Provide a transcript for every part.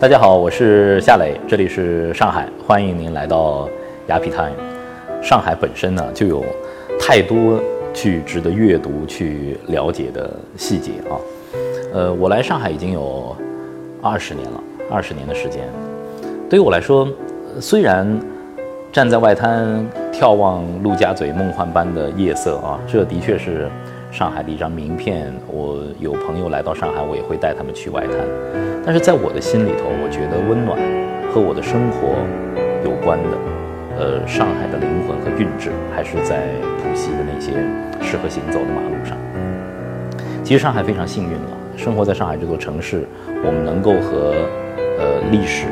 大家好，我是夏磊，这里是上海，欢迎您来到雅痞 time。上海本身呢，就有太多去值得阅读、去了解的细节啊。呃，我来上海已经有二十年了，二十年的时间。对于我来说，虽然站在外滩眺望陆家嘴梦幻般的夜色啊，这的确是上海的一张名片。我有朋友来到上海，我也会带他们去外滩。但是在我的心里头，我觉得温暖和我的生活有关的，呃，上海的灵魂和韵致还是在浦西的那些适合行走的马路上。其实上海非常幸运了，生活在上海这座城市，我们能够和呃历史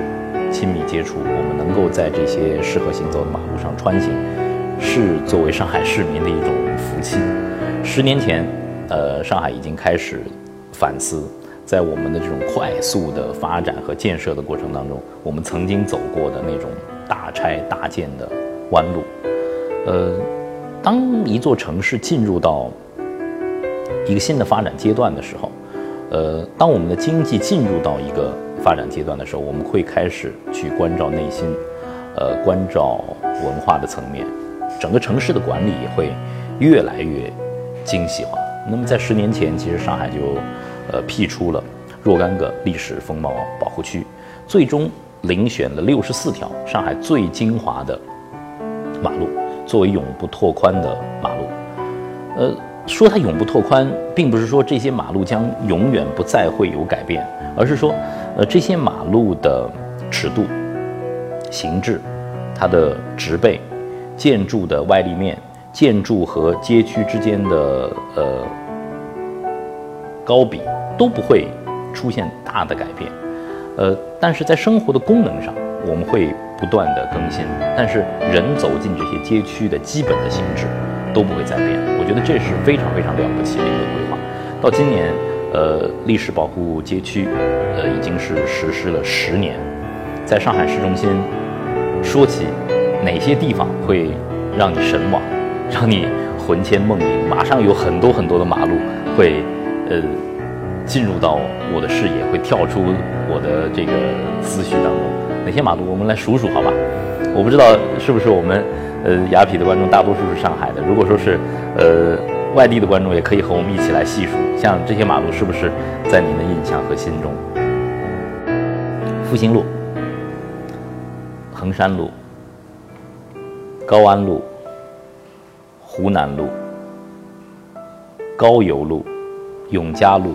亲密接触，我们能够在这些适合行走的马路上穿行，是作为上海市民的一种福气。十年前，呃，上海已经开始反思。在我们的这种快速的发展和建设的过程当中，我们曾经走过的那种大拆大建的弯路，呃，当一座城市进入到一个新的发展阶段的时候，呃，当我们的经济进入到一个发展阶段的时候，我们会开始去关照内心，呃，关照文化的层面，整个城市的管理也会越来越精细化。那么在十年前，其实上海就。呃，辟出了若干个历史风貌保护区，最终遴选了六十四条上海最精华的马路作为永不拓宽的马路。呃，说它永不拓宽，并不是说这些马路将永远不再会有改变，而是说，呃，这些马路的尺度、形制、它的植被、建筑的外立面、建筑和街区之间的呃高比。都不会出现大的改变，呃，但是在生活的功能上，我们会不断的更新。但是人走进这些街区的基本的形制都不会再变。我觉得这是非常非常了不起的一个规划。到今年，呃，历史保护街区，呃，已经是实施了十年。在上海市中心，说起哪些地方会让你神往，让你魂牵梦萦，马上有很多很多的马路会，呃。进入到我的视野，会跳出我的这个思绪当中。哪些马路？我们来数数，好吧？我不知道是不是我们，呃，雅痞的观众大多数是上海的。如果说是，呃，外地的观众，也可以和我们一起来细数。像这些马路，是不是在您的印象和心中？复兴路、衡山路、高安路、湖南路、高邮路、永嘉路。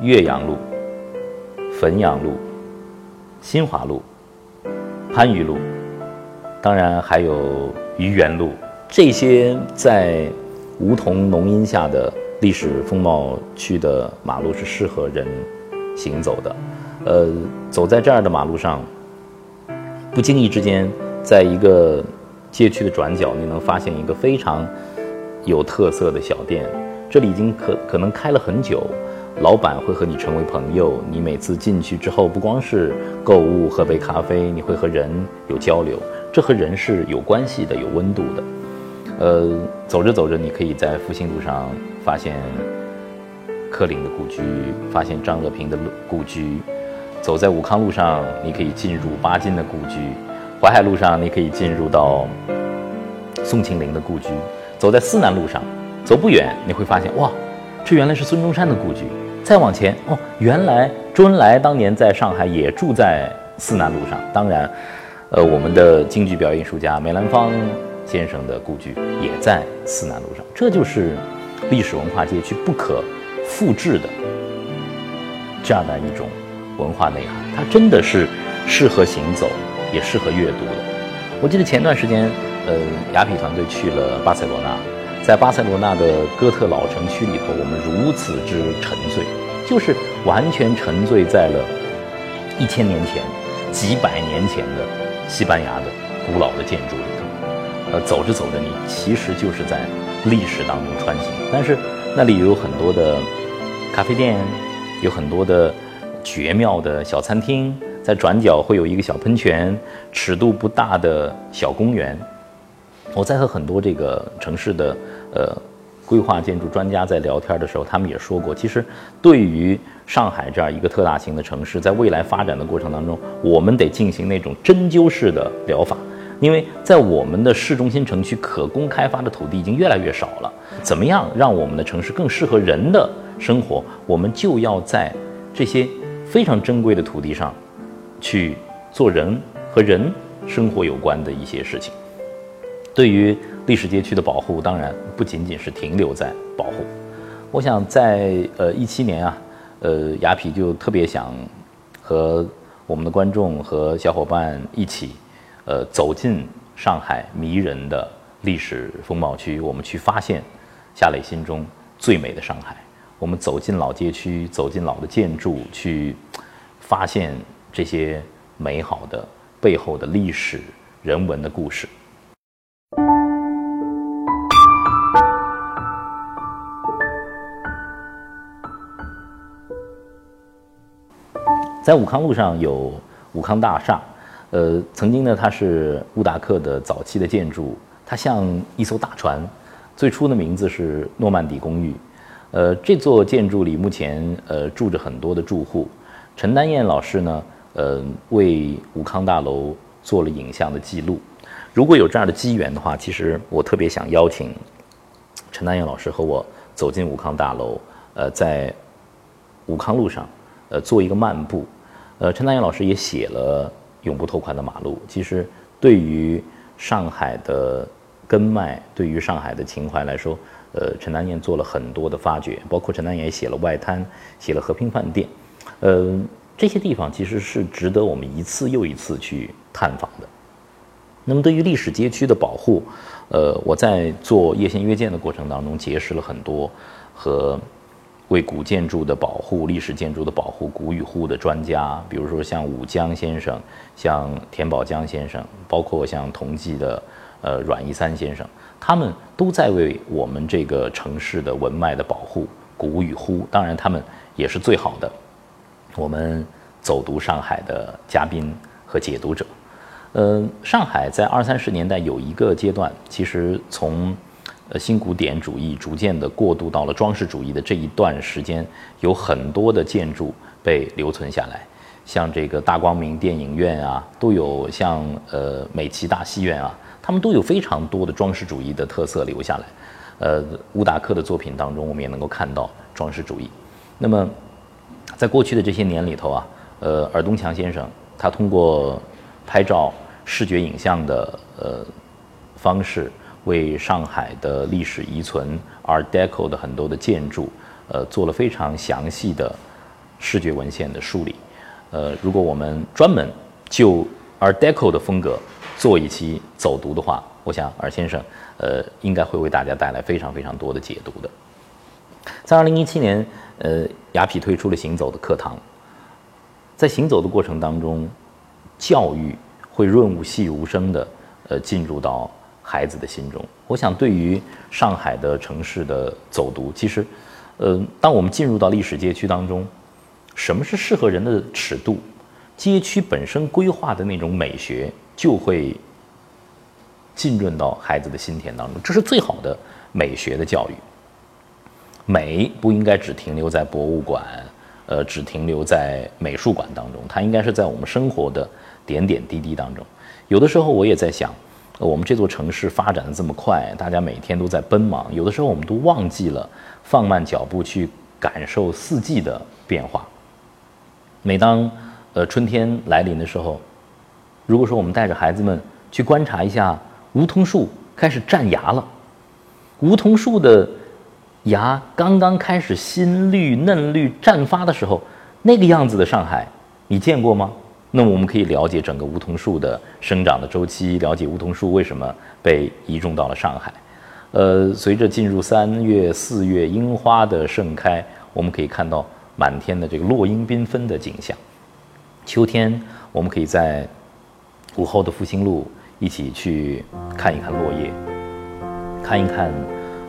岳阳路、汾阳路、新华路、番禺路，当然还有愚园路，这些在梧桐浓荫下的历史风貌区的马路是适合人行走的。呃，走在这儿的马路上，不经意之间，在一个街区的转角，你能发现一个非常有特色的小店，这里已经可可能开了很久。老板会和你成为朋友，你每次进去之后，不光是购物、喝杯咖啡，你会和人有交流，这和人是有关系的、有温度的。呃，走着走着，你可以在复兴路上发现柯林的故居，发现张乐平的故居；走在武康路上，你可以进入巴金的故居；淮海路上，你可以进入到宋庆龄的故居；走在思南路上，走不远，你会发现哇，这原来是孙中山的故居。再往前哦，原来周恩来当年在上海也住在思南路上。当然，呃，我们的京剧表演艺术家梅兰芳先生的故居也在思南路上。这就是历史文化街区不可复制的这样的一种文化内涵。它真的是适合行走，也适合阅读的。我记得前段时间，呃，雅痞团队去了巴塞罗那。在巴塞罗那的哥特老城区里头，我们如此之沉醉，就是完全沉醉在了一千年前、几百年前的西班牙的古老的建筑里头。呃，走着走着，你其实就是在历史当中穿行。但是那里有很多的咖啡店，有很多的绝妙的小餐厅，在转角会有一个小喷泉，尺度不大的小公园。我在和很多这个城市的呃规划建筑专家在聊天的时候，他们也说过，其实对于上海这样一个特大型的城市，在未来发展的过程当中，我们得进行那种针灸式的疗法，因为在我们的市中心城区可供开发的土地已经越来越少了。怎么样让我们的城市更适合人的生活？我们就要在这些非常珍贵的土地上，去做人和人生活有关的一些事情。对于历史街区的保护，当然不仅仅是停留在保护。我想在呃一七年啊，呃雅痞就特别想和我们的观众和小伙伴一起，呃走进上海迷人的历史风貌区，我们去发现夏磊心中最美的上海。我们走进老街区，走进老的建筑，去发现这些美好的背后的历史人文的故事。在武康路上有武康大厦，呃，曾经呢，它是乌达克的早期的建筑，它像一艘大船，最初的名字是诺曼底公寓，呃，这座建筑里目前呃住着很多的住户。陈丹燕老师呢，呃，为武康大楼做了影像的记录。如果有这样的机缘的话，其实我特别想邀请陈丹燕老师和我走进武康大楼，呃，在武康路上，呃，做一个漫步。呃，陈丹燕老师也写了《永不拓宽的马路》。其实，对于上海的根脉，对于上海的情怀来说，呃，陈丹燕做了很多的发掘，包括陈丹燕也写了《外滩》，写了《和平饭店》。呃，这些地方其实是值得我们一次又一次去探访的。那么，对于历史街区的保护，呃，我在做叶县约见的过程当中，结识了很多和。为古建筑的保护、历史建筑的保护、古与沪的专家，比如说像武江先生、像田宝江先生，包括像同济的呃阮一三先生，他们都在为我们这个城市的文脉的保护、古与呼。当然，他们也是最好的我们走读上海的嘉宾和解读者。呃，上海在二三十年代有一个阶段，其实从呃，新古典主义逐渐的过渡到了装饰主义的这一段时间，有很多的建筑被留存下来，像这个大光明电影院啊，都有像呃美琪大戏院啊，他们都有非常多的装饰主义的特色留下来。呃，乌达克的作品当中，我们也能够看到装饰主义。那么，在过去的这些年里头啊，呃，尔东强先生他通过拍照、视觉影像的呃方式。为上海的历史遗存 Art Deco 的很多的建筑，呃，做了非常详细的视觉文献的梳理。呃，如果我们专门就 Art Deco 的风格做一期走读的话，我想尔先生，呃，应该会为大家带来非常非常多的解读的。在二零一七年，呃，雅痞推出了行走的课堂，在行走的过程当中，教育会润物细无声的，呃，进入到。孩子的心中，我想对于上海的城市的走读，其实，呃，当我们进入到历史街区当中，什么是适合人的尺度？街区本身规划的那种美学，就会浸润到孩子的心田当中。这是最好的美学的教育。美不应该只停留在博物馆，呃，只停留在美术馆当中，它应该是在我们生活的点点滴滴当中。有的时候我也在想。我们这座城市发展的这么快，大家每天都在奔忙，有的时候我们都忘记了放慢脚步去感受四季的变化。每当呃春天来临的时候，如果说我们带着孩子们去观察一下梧桐树开始绽芽了，梧桐树的芽刚刚开始新绿嫩绿绽发的时候，那个样子的上海，你见过吗？那么我们可以了解整个梧桐树的生长的周期，了解梧桐树为什么被移种到了上海。呃，随着进入三月、四月，樱花的盛开，我们可以看到满天的这个落英缤纷的景象。秋天，我们可以在午后的复兴路一起去看一看落叶，看一看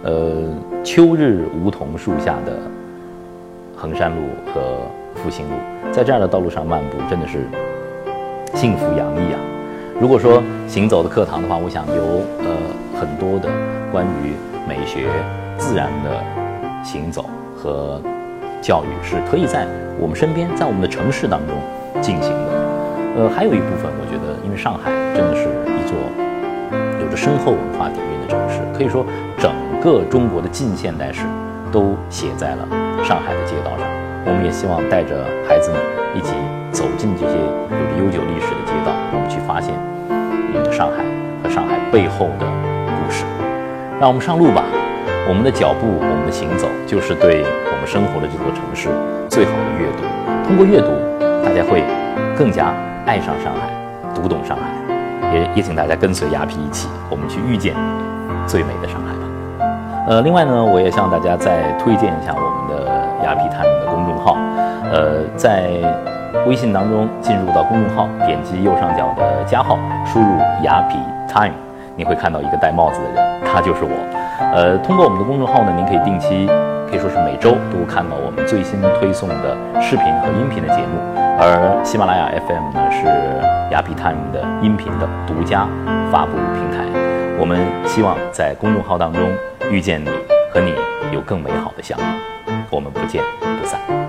呃秋日梧桐树下的衡山路和复兴路，在这样的道路上漫步，真的是。幸福洋溢啊！如果说行走的课堂的话，我想有呃很多的关于美学、自然的行走和教育是可以在我们身边，在我们的城市当中进行的。呃，还有一部分，我觉得，因为上海真的是一座有着深厚文化底蕴的城市，可以说整个中国的近现代史都写在了上海的街道上。我们也希望带着孩子们一起走进这些有着悠久历史的街道，我们去发现嗯上海和上海背后的故事。让我们上路吧！我们的脚步，我们的行走，就是对我们生活的这座城市最好的阅读。通过阅读，大家会更加。爱上上海，读懂上海，也也请大家跟随雅痞一起，我们去遇见最美的上海。呃，另外呢，我也向大家再推荐一下我们的雅痞 time 的公众号。呃，在微信当中进入到公众号，点击右上角的加号，输入雅痞 time，你会看到一个戴帽子的人，他就是我。呃，通过我们的公众号呢，您可以定期，可以说是每周都看到我们最新推送的视频和音频的节目。而喜马拉雅 FM 呢是雅痞 Time 的音频的独家发布平台，我们希望在公众号当中遇见你，和你有更美好的相遇，我们不见不散。